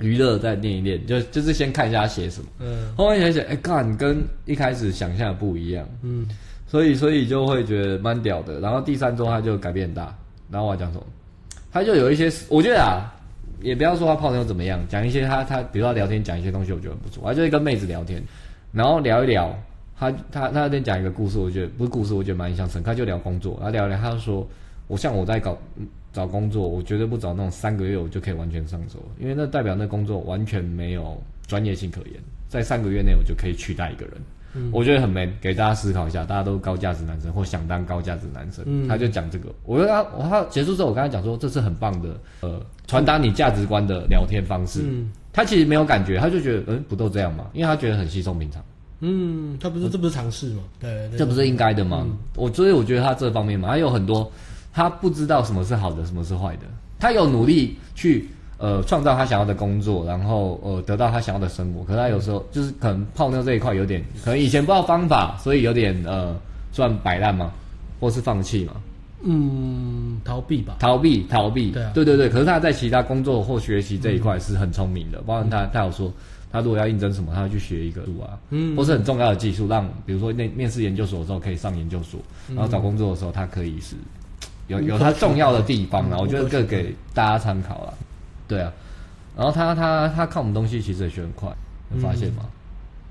娱乐再念一念，就就是先看一下他写什么。嗯，后面写写，哎，看跟一开始想象的不一样。嗯，所以所以就会觉得蛮屌的。然后第三周他就改变很大。然后我要讲什么？他就有一些，我觉得啊，也不要说他泡妞怎么样，讲一些他他，比如说他聊天讲一些东西，我觉得很不错。他就是跟妹子聊天，然后聊一聊，他他他那天讲一个故事，我觉得不是故事，我觉得蛮印象深刻。他就聊工作，他聊一聊，他就说，我像我在搞。找工作，我绝对不找那种三个月我就可以完全上手，因为那代表那工作完全没有专业性可言，在三个月内我就可以取代一个人，嗯、我觉得很 man，给大家思考一下，大家都高价值男生或想当高价值男生，嗯、他就讲这个，我跟他，我他结束之后，我跟他讲说，这是很棒的，呃，传达你价值观的聊天方式。嗯、他其实没有感觉，他就觉得，嗯，不都这样嘛？因为他觉得很稀松平常。嗯，他不是，这不是尝试吗？对，这不是应该的吗？嗯、我所以我觉得他这方面嘛，他有很多。他不知道什么是好的，什么是坏的。他有努力去呃创造他想要的工作，然后呃得到他想要的生活。可是他有时候就是可能泡妞这一块有点，可能以前不知道方法，所以有点呃算摆烂吗？或是放弃吗？嗯，逃避吧。逃避，逃避。对啊，对对对。可是他在其他工作或学习这一块是很聪明的。包括他，他有说，他如果要应征什么，他会去学一个路啊，嗯，或是很重要的技术，让比如说那面试研究所的时候可以上研究所，然后找工作的时候他可以是。有有它重要的地方啊，我觉得这个给大家参考了。对啊，然后他他他看我们东西其实也学很快，有发现吗？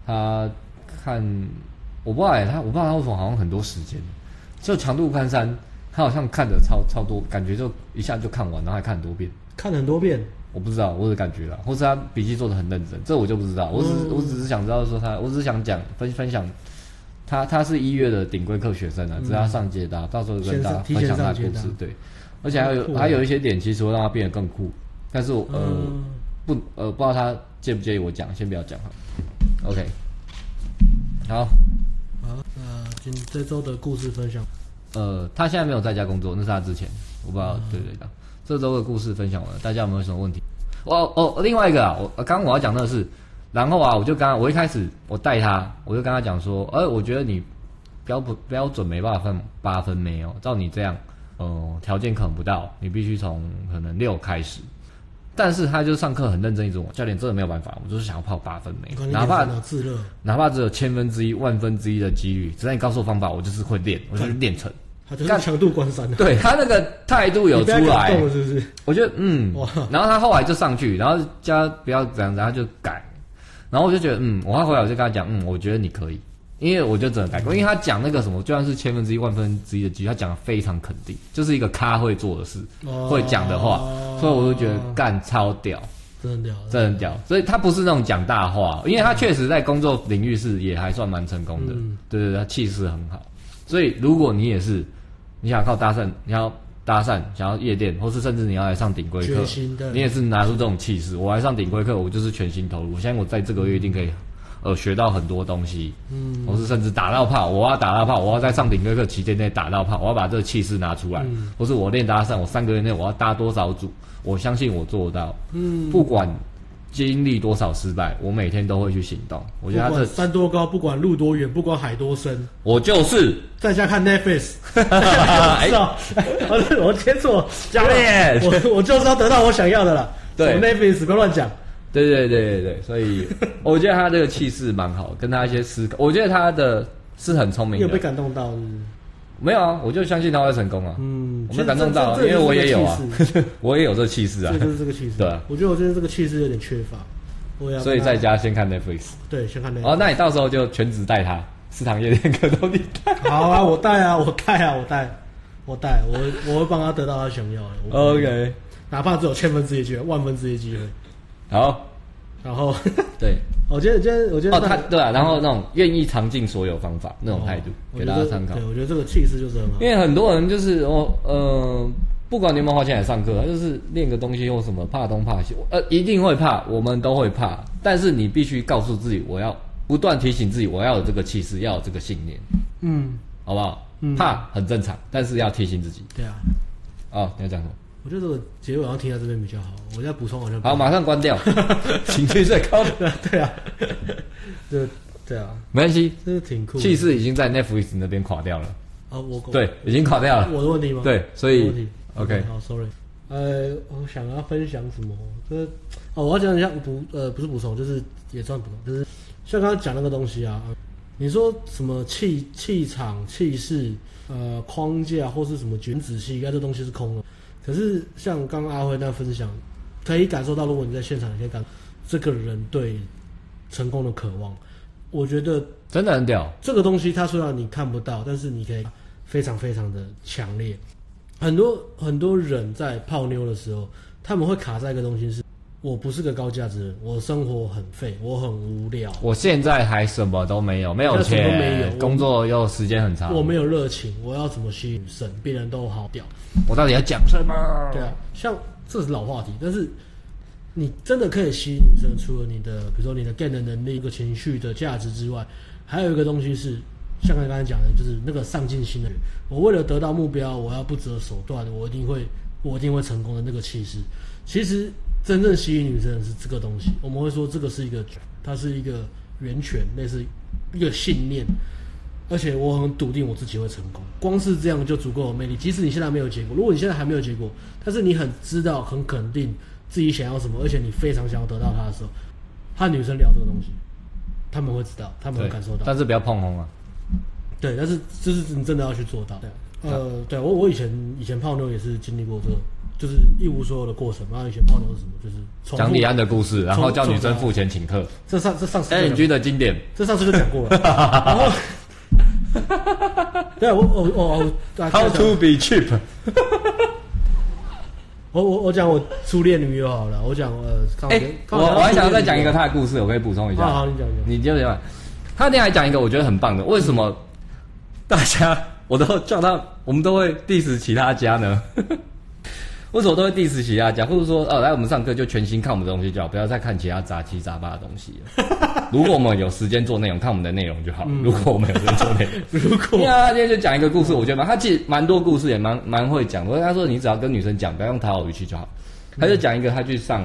嗯、他看我不知道哎，他我不知道他为什么好像很多时间，就强度关山，他好像看的超超多，感觉就一下就看完，然后还看很多遍，看很多遍，我不知道，我的感觉啦，或是他笔记做的很认真，这我就不知道，我只、嗯、我只是想知道说他，我只是想讲分分享。他他是一月的顶规课学生啊，只要上接搭，到时候跟大家分享他的故事。对，而且还有还有一些点，其实会让他变得更酷。但是我呃不呃不知道他介不介意我讲，先不要讲哈。OK，好，好，那今这周的故事分享，呃，他现在没有在家工作，那是他之前，我不知道。对对对，这周的故事分享完了，大家有没有什么问题？哦哦，另外一个啊，我刚刚我要讲的是。然后啊，我就跟他，我一开始我带他，我就跟他讲说，哎，我觉得你标不标准没办法分八分没有，照你这样，呃，条件可能不到，你必须从可能六开始。但是他就上课很认真一种，教练真的没有办法，我就是想要泡八分没，哪怕哪怕只有千分之一、万分之一的几率，只要你告诉我方法，我就是会练，我就是练成。他就是强度关山的，对他那个态度有出来，是不是？我觉得嗯，然后他后来就上去，然后加不要这样，然后就改。然后我就觉得，嗯，我他回来我就跟他讲，嗯，我觉得你可以，因为我就真的改过，因为他讲那个什么，就算是千分之一、万分之一的机率，他讲的非常肯定，就是一个咖会做的事，哦、会讲的话，所以我就觉得干超屌，真的屌，真的屌。所以他不是那种讲大话，因为他确实在工作领域是也还算蛮成功的。嗯、对对对，他气势很好。所以如果你也是，你想靠搭讪，你要搭讪，想要夜店，或是甚至你要来上顶规课，你也是拿出这种气势。我来上顶规课，我就是全心投入。我相信我在这个月一定可以。呃，学到很多东西，嗯，或是甚至打到炮，我要打到炮，我要在上顶规课期间内打到炮，我要把这个气势拿出来，嗯，或是我练搭讪，我三个月内我要搭多少组，我相信我做到，嗯，不管经历多少失败，我每天都会去行动。我觉得他这山多高，不管路多远，不管海多深，我就是。在家看 Netflix，哎，我我接错，教练，我我就是要得到我想要的了，对，Netflix 不要乱讲。对对对对对，所以 我觉得他这个气势蛮好，跟他一些思考，我觉得他的是很聪明有被感动到是是？没有啊，我就相信他会成功啊。嗯，我们感动到，因为我也有啊，我也有这气势啊。就是这个气势。对啊，我觉得我最近这个气势有点缺乏。我要。所以在家先看 Netflix。对，先看 Netflix。哦，那你到时候就全职带他，四堂夜店课都你带。好啊，我带啊，我带啊，我带，我带，我我会帮他得到他想要的。OK，哪怕只有千分之一机会，万分之一机会。好。然后，对，我觉得，觉得，我觉得，哦，他对啊，然后那种愿意尝尽所有方法那种态度，给大家参考。对，我觉得这个气势就是很好。因为很多人就是哦，呃，不管你有没有花钱来上课，他就是练个东西或什么，怕东怕西，呃，一定会怕，我们都会怕。但是你必须告诉自己，我要不断提醒自己，我要有这个气势，要有这个信念。嗯，好不好？嗯，怕很正常，但是要提醒自己。对啊。哦，你要讲什么？我觉得这个结尾好像停在这边比较好。我再补充好像好，马上关掉，情绪最高的。对啊，对对啊，没关系，这是挺酷。气势已经在 Netflix 那边垮掉了。啊，我对，已经垮掉了。我的问题吗？对，所以 OK。好，Sorry。呃，我想要分享什么？就是哦，我要讲一下补呃，不是补充，就是也算补充，就是像刚刚讲那个东西啊，你说什么气气场、气势、呃框架或是什么卷子系，应该这东西是空的。可是像刚刚阿辉那样分享，可以感受到，如果你在现场，你可以感这个人对成功的渴望。我觉得真的很屌。这个东西它虽然你看不到，但是你可以非常非常的强烈。很多很多人在泡妞的时候，他们会卡在一个东西是：我不是个高价值人，我生活很废，我很无聊。我现在还什么都没有，没有钱，都没有工作又时间很长，我没有热情，我要怎么吸引女生？别人都好屌。我到底要讲什么？对啊，像这是老话题，但是你真的可以吸引女生，除了你的，比如说你的 get 的能力、一个情绪的价值之外，还有一个东西是，像刚才讲的，就是那个上进心的人。我为了得到目标，我要不择手段，我一定会，我一定会成功的那个气势。其实真正吸引女生的是这个东西，我们会说这个是一个，它是一个源泉，类似一个信念。而且我很笃定我自己会成功，光是这样就足够有魅力。即使你现在没有结果，如果你现在还没有结果，但是你很知道、很肯定自己想要什么，而且你非常想要得到它的时候，和女生聊这个东西，他们会知道，他们会感受到。但是不要碰红啊。对，但是就是你真的要去做到。对，呃，对我我以前以前泡妞也是经历过这个，就是一无所有的过程。然后以前泡妞是什么？就是讲李安的故事，然后叫女生付钱请客。这上这上次 NG 的经典，这上次就讲过了。然后。对啊，我我我我，How to be cheap？我我我讲我初恋女友好了，我讲呃，哎，我我还想要再讲一个他的故事，我可以补充一下。好，你讲讲。你就讲，他那天还讲一个我觉得很棒的，为什么大家我都叫他，我们都会 diss 其他家呢？为什么都会 diss 其他家，或者说哦，来我们上课就全心看我们的东西就好，不要再看其他杂七杂八的东西了。如果我们有时间做内容，看我们的内容就好。嗯、如果我们有时间做内容，如果对啊他今天就讲一个故事，我觉得蛮他其实蛮多故事，也蛮蛮会讲。所以他说你只要跟女生讲，不要用讨好语气就好。他就讲一个，他去上，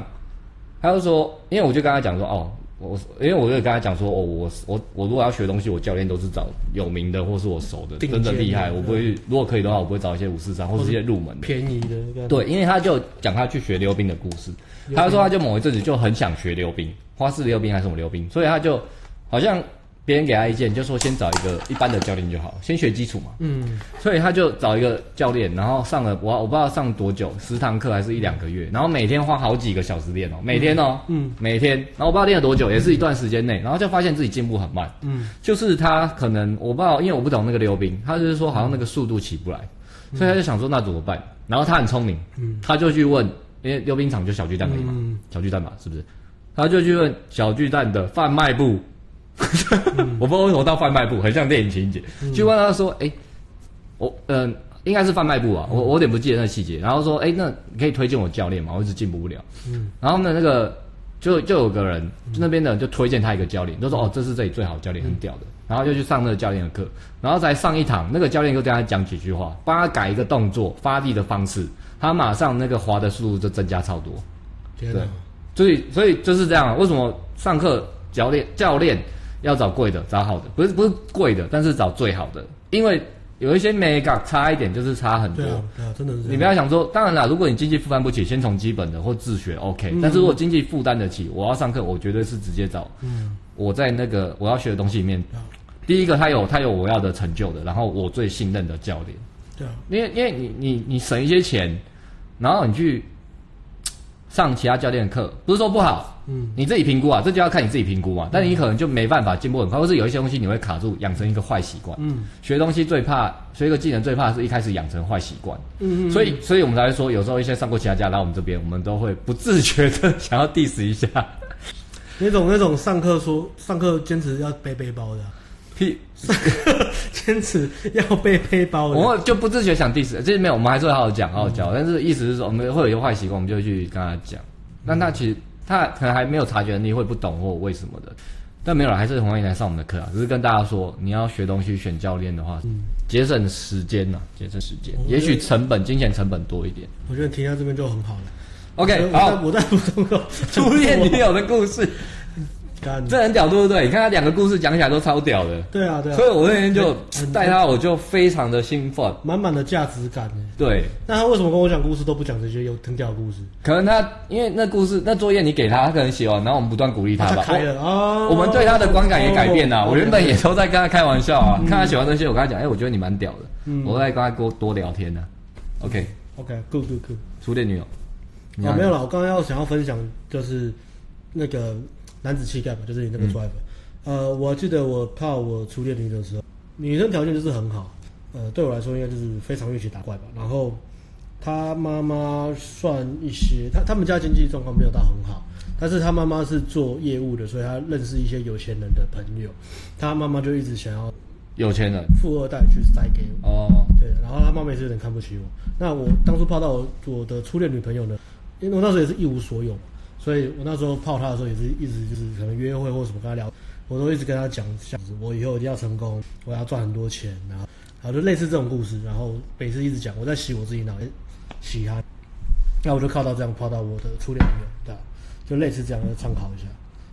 他就说，因为我就跟他讲说哦。我因为我就跟他讲说，哦，我我我如果要学东西，我教练都是找有名的，或是我熟的，真的厉害。我不会，如果可以的话，我不会找一些五四三或是一些入门的便宜的。对，因为他就讲他去学溜冰的故事，他就说他就某一阵子就很想学溜冰，花式溜冰还是什么溜冰，所以他就好像。别人给他意见，就说先找一个一般的教练就好，先学基础嘛。嗯，所以他就找一个教练，然后上了我我不知道上多久，十堂课还是一两个月，然后每天花好几个小时练哦，每天哦，嗯，每天，然后我不知道练了多久，也是一段时间内，然后就发现自己进步很慢。嗯，就是他可能我不知道，因为我不懂那个溜冰，他就是说好像那个速度起不来，所以他就想说那怎么办？然后他很聪明，嗯，他就去问。因为溜冰场就小巨蛋可以嘛，嗯，小巨蛋嘛，是不是？他就去问小巨蛋的贩卖部，嗯、我不知道为什么到贩卖部，很像电影情节。嗯、去问他说：“哎、欸，我嗯、呃，应该是贩卖部啊，我我有点不记得那细节。”然后说：“哎、欸，那你可以推荐我教练吗？我一直进步不了。”嗯，然后呢，那个就就有个人，就那边的人就推荐他一个教练，就说：“哦，这是这里最好的教练，很屌的。”然后就去上那个教练的课，然后才上一堂，那个教练就跟他讲几句话，帮他改一个动作发力的方式，他马上那个滑的速度就增加超多。对，所以所以就是这样。为什么上课教练教练要找贵的，找好的？不是不是贵的，但是找最好的，因为有一些美感差一点，就是差很多。对啊，对啊，真的是。你不要想说，当然啦，如果你经济负担不起，先从基本的或自学 OK。嗯，但是如果经济负担得起，我要上课，我绝对是直接找。嗯。我在那个我要学的东西里面。第一个，他有他有我要的成就的，然后我最信任的教练。对啊，因为因为你你你省一些钱，然后你去上其他教练的课，不是说不好，嗯，你自己评估啊，这就要看你自己评估嘛。但你可能就没办法进步很快，或是有一些东西你会卡住，养成一个坏习惯。嗯，学东西最怕学一个技能最怕是一开始养成坏习惯。嗯嗯，所以所以我们才会说，有时候一些上过其他家来我们这边，我们都会不自觉的想要 diss 一下。那种那种上课说上课坚持要背背包的。屁，坚持要背背包，我就不自觉想 diss，这没有，我们还是会好好讲，好好教。但是意思是说，我们会有一个坏习惯，我们就会去跟他讲。那他其实他可能还没有察觉能力，会不懂或为什么的。但没有了，还是很欢迎来上我们的课啊。只是跟大家说，你要学东西选教练的话，节省时间呐，节省时间，也许成本金钱成本多一点。我觉得停在这边就很好了。OK，好，我在补充个初恋女友的故事。这很屌，对不对？你看他两个故事讲起来都超屌的。对啊，对啊。所以我那天就带他，我就非常的兴奋，满满的价值感。对。那他为什么跟我讲故事都不讲这些有很屌的故事？可能他因为那故事那作业你给他，他可能写完，然后我们不断鼓励他吧。开了啊！我们对他的观感也改变了。我原本也都在跟他开玩笑啊，看他写完那些，我跟他讲，哎，我觉得你蛮屌的。嗯。我在跟他多多聊天呢。OK。OK，Good Good Good。初恋女友。哦，没有了。我刚刚要想要分享就是那个。男子气概吧，就是你那个 driver。嗯、呃，我记得我泡我初恋女友的时候，女生条件就是很好。呃，对我来说应该就是非常愿意打怪吧。然后她妈妈算一些，她他们家经济状况没有到很好，但是她妈妈是做业务的，所以她认识一些有钱人的朋友。她妈妈就一直想要有钱人富二代去塞给我。哦，对。然后他妈妈也是有点看不起我。那我当初泡到我我的初恋女朋友呢，因为我那时候也是一无所有。所以我那时候泡他的时候，也是一直就是可能约会或什么跟他聊，我都一直跟他讲，像我以后一定要成功，我要赚很多钱，然后，然后就类似这种故事，然后每次一直讲，我在洗我自己脑，洗他，那我就靠到这样泡到我的初恋女友，对吧？就类似这样，参考一下，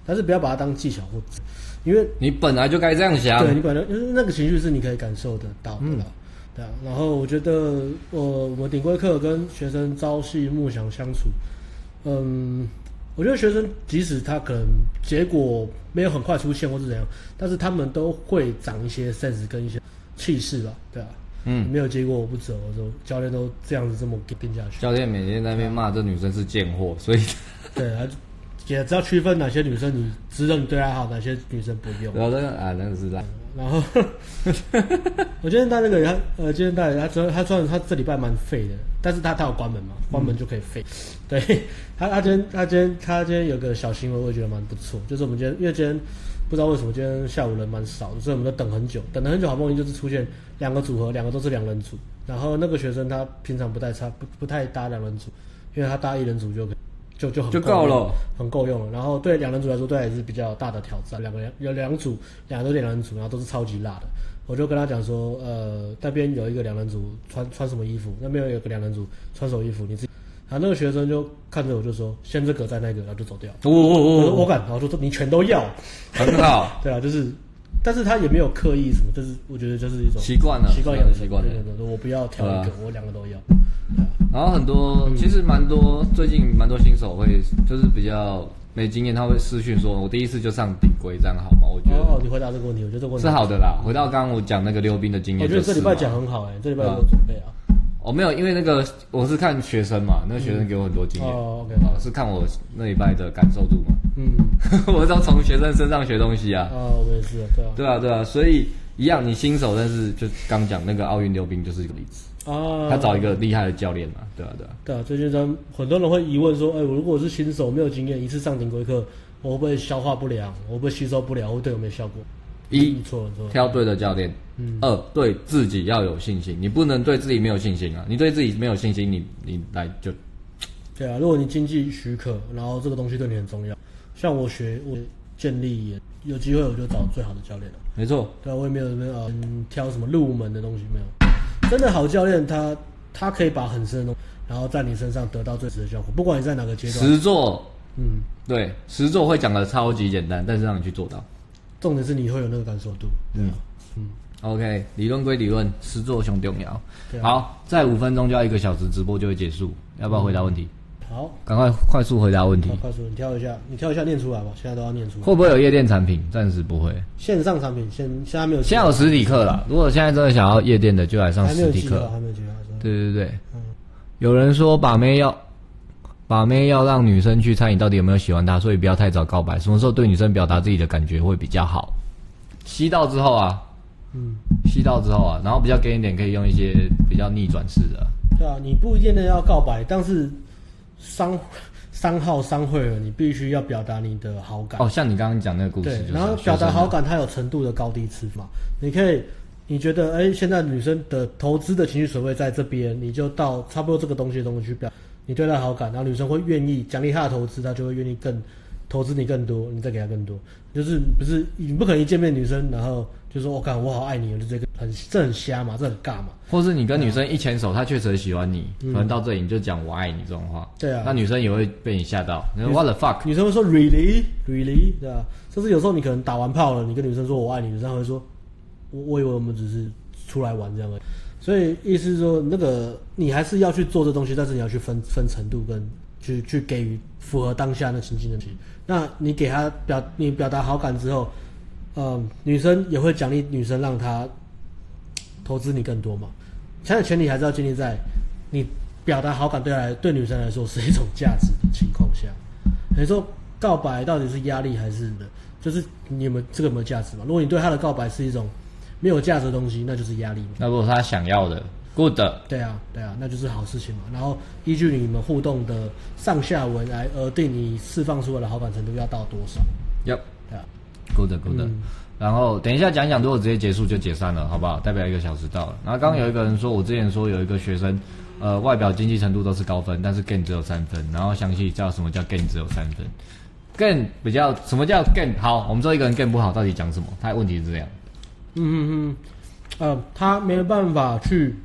但是不要把它当技巧或者，因为你本来就该这样想，对你本来就是那个情绪是你可以感受得到的，嗯、对啊。然后我觉得我我们顶规课跟学生朝夕暮想相处，嗯。我觉得学生即使他可能结果没有很快出现或是怎样，但是他们都会长一些 sense 跟一些气势吧，对啊，嗯，没有结果我不走，我说教练都这样子这么定下去。教练每天在那边骂这女生是贱货，所以对啊，也知道区分哪些女生你值得你对她好，哪些女生不用。然后那个啊，那个是烂。然后 我今天带那个人呃，今天带他说他穿他这礼拜蛮废的，但是他他有关门嘛，关门就可以废。嗯、对 他他今天他今天他今天有个小行为，我也觉得蛮不错，就是我们今天因为今天不知道为什么今天下午人蛮少的，所以我们都等很久，等了很久，好不容易就是出现两个组合，两个都是两人组。然后那个学生他平常不太差不不太搭两人组，因为他搭一人组就可以。就就很就，够了，很够用了。然后对两人组来说，对也是比较大的挑战。两个人有两组，两个都两人组，然后都是超级辣的。我就跟他讲说，呃，那边有一个两人组，穿穿什么衣服？那边有个两人组，穿什么衣服？你自己。然后那个学生就看着我就说，先这个再那个，然后就走掉。哦哦哦，我敢，然后就说你全都要，很好。对啊，就是，但是他也没有刻意什么，就是我觉得就是一种习惯了，习惯养成习惯的。我不要挑一个，我两个都要。然后很多，其实蛮多，最近蛮多新手会就是比较没经验，他会私讯说：“我第一次就上顶规，这样好吗？”我觉得哦，你回答这个问题，我觉得这个问题是好的啦。回到刚刚我讲那个溜冰的经验，我觉得这礼拜讲很好哎，这礼拜有准备啊。哦，没有，因为那个我是看学生嘛，那个学生给我很多经验哦，OK，是看我那礼拜的感受度嘛。嗯，我是要从学生身上学东西啊。哦，我也是，对啊，对啊，对啊，所以一样，你新手，但是就刚讲那个奥运溜冰就是一个例子。啊，他找一个厉害的教练嘛，对啊，对啊，对啊，这就让很多人会疑问说，哎，我如果我是新手，没有经验，一次上顶规课，我会不会消化不良？我会不会吸收不了？会对我没效果？一错了错，挑对的教练，嗯，二对自己要有信心，你不能对自己没有信心啊，你对自己没有信心，你你来就，对啊，如果你经济许可，然后这个东西对你很重要，像我学我建立也有机会，我就找最好的教练了，没错，对啊，我也没有什么呃挑什么入门的东西没有。真的好教练，他他可以把很深的东西，然后在你身上得到最值的效果。不管你在哪个阶段，实做，嗯，对，实做会讲的超级简单，但是让你去做到。重点是你会有那个感受度。嗯嗯，OK，理论归理论，实做熊重要。好，再五分钟就要一个小时直播就会结束，要不要回答问题？好，赶快快速回答问题。快速，你挑一下，你挑一下念出来吧。现在都要念出来。会不会有夜店产品？暂时不会。线上产品现现在没有。现在有实体课了。如果现在真的想要夜店的，就来上实体课。还没有计划。对对对。嗯。有人说把妹要把妹要让女生去猜你到底有没有喜欢她，所以不要太早告白。什么时候对女生表达自己的感觉会比较好？吸到之后啊。嗯。吸到之后啊，然后比较给你点，可以用一些比较逆转式的。对啊，你不一定的要告白，但是。伤伤耗伤会了，你必须要表达你的好感。哦，像你刚刚讲那个故事，对，然后表达好感，它有程度的高低次嘛。你可以，你觉得，哎，现在女生的投资的情绪水位在这边，你就到差不多这个东西的东西去表，你对她好感，然后女生会愿意奖励她的投资，她就会愿意更投资你更多，你再给他更多。就是不是你不可能一见面女生，然后。就说我看我好爱你，就这个很这很瞎嘛，这很尬嘛。或是你跟女生一牵手，她确实很喜欢你，可能到这里你就讲我爱你这种话。对啊，那女生也会被你吓到。你说 What the fuck？女生会说 Really Really？对啊，甚至有时候你可能打完炮了，你跟女生说我爱你，女生会说我我以为我们只是出来玩这样的。所以意思是说，那个你还是要去做这东西，但是你要去分分程度跟去去给予符合当下那情境的东西。那你给他表你表达好感之后。嗯，女生也会奖励女生，让她投资你更多嘛。现在前提还是要建立在你表达好感对来对女生来说是一种价值的情况下。你说告白到底是压力还是的？就是你们这个没有价值嘛？如果你对他的告白是一种没有价值的东西，那就是压力。那如果他想要的，good，对啊，对啊，那就是好事情嘛。然后依据你们互动的上下文来而定你释放出来的好感程度要到多少。Yep。Good good，、嗯、然后等一下讲讲，如果直接结束就解散了，好不好？代表一个小时到了。然后刚刚有一个人说，我之前说有一个学生，呃，外表经济程度都是高分，但是 gain 只有三分。然后详细叫什么叫 gain 只有三分？gain 比较什么叫 gain？好，我们说一个人 gain 不好，到底讲什么？他的问题是这样。嗯嗯嗯，呃，他没有办法去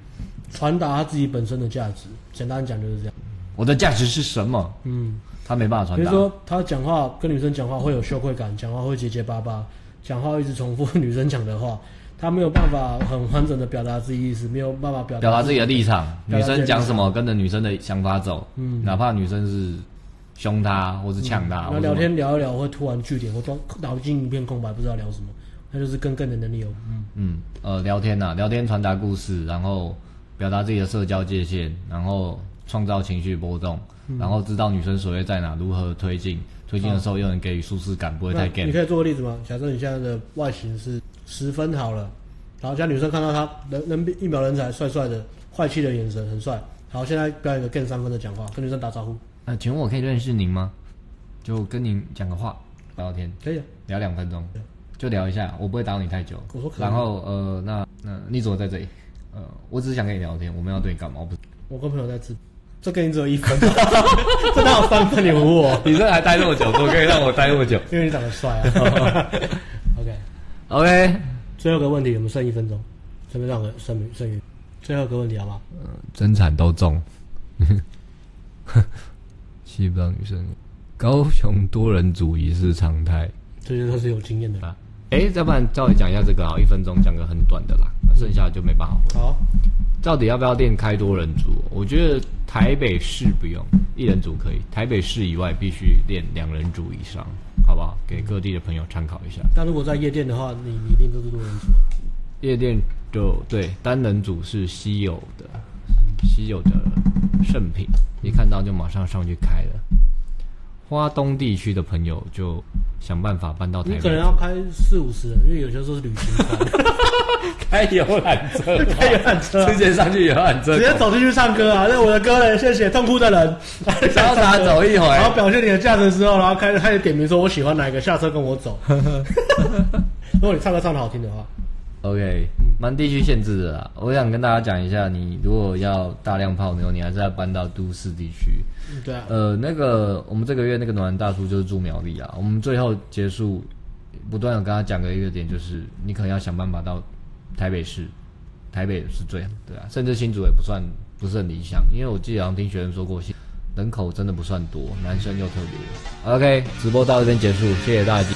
传达他自己本身的价值。简单讲就是这样。我的价值是什么？嗯。他没办法传达。比如说，他讲话跟女生讲话会有羞愧感，讲话会结结巴巴，讲话一直重复 女生讲的话，他没有办法很完整的表达自己意思，没有办法表达表达自己的立场。女生讲什么，跟着女生的想法走。嗯，哪怕女生是凶他或是呛他。那聊天聊一聊会突然句点，或脑筋一片空白，不知道聊什么，那就是跟个人能力有。嗯嗯，呃，聊天呐，聊天传达故事，然后表达自己的社交界限，然后创造情绪波动。然后知道女生所谓在哪，如何推进，推进的时候又能给予舒适感，不会太 gay。你可以做个例子吗？假设你现在的外形是十分好了，然后现在女生看到他人人一秒人才，帅帅的，坏气的眼神很帅。好，现在表演一个 gay 三分的讲话，跟女生打招呼。呃，请问我可以认识您吗？就跟您讲个话，聊聊天。可以，聊两分钟，就聊一下，我不会打扰你太久。我说可以。然后呃，那那你怎么在这里？呃，我只是想跟你聊天，我们要对你干嘛？我不，我跟朋友在吃。这跟你只有一分，这哪有三分？你唬我？你这还待那么久，都可以让我待那么久？因为你长得帅啊。OK OK，最后一个问题，我们剩一分钟，顺便让个剩剩余。最后一个问题好吗？嗯，真惨都中，吸不到女生。高雄多人组已是常态，这些都是有经验的啦。哎，要不然稍微讲一下这个啊，一分钟讲个很短的啦，那剩下的就没办法。好。到底要不要练开多人组？我觉得台北市不用，一人组可以。台北市以外必须练两人组以上，好不好？给各地的朋友参考一下。但如果在夜店的话，你你一定都是多人组。夜店就对单人组是稀有的，稀有的圣品，一看到就马上上去开了。花东地区的朋友就想办法搬到台北。你可能要开四五十人，因为有些时候是旅行团，开游览车，开游览车，直接上去游览车，直接走进去唱歌啊！那我的歌呢？谢谢痛哭的人，潇洒走一回，然后表现你的价值之后，然后开始开始点名说我喜欢哪一个，下车跟我走。如果你唱歌唱的好听的话。OK，蛮地区限制的啦。我想跟大家讲一下，你如果要大量泡妞，你还是要搬到都市地区。对啊。呃，那个我们这个月那个暖大叔就是住苗栗啊。我们最后结束，不断的跟他讲的一个点就是，你可能要想办法到台北市，台北是最，对啊。甚至新竹也不算不是很理想，因为我记得好像听学生说过，人口真的不算多，男生又特别。OK，直播到这边结束，谢谢大家。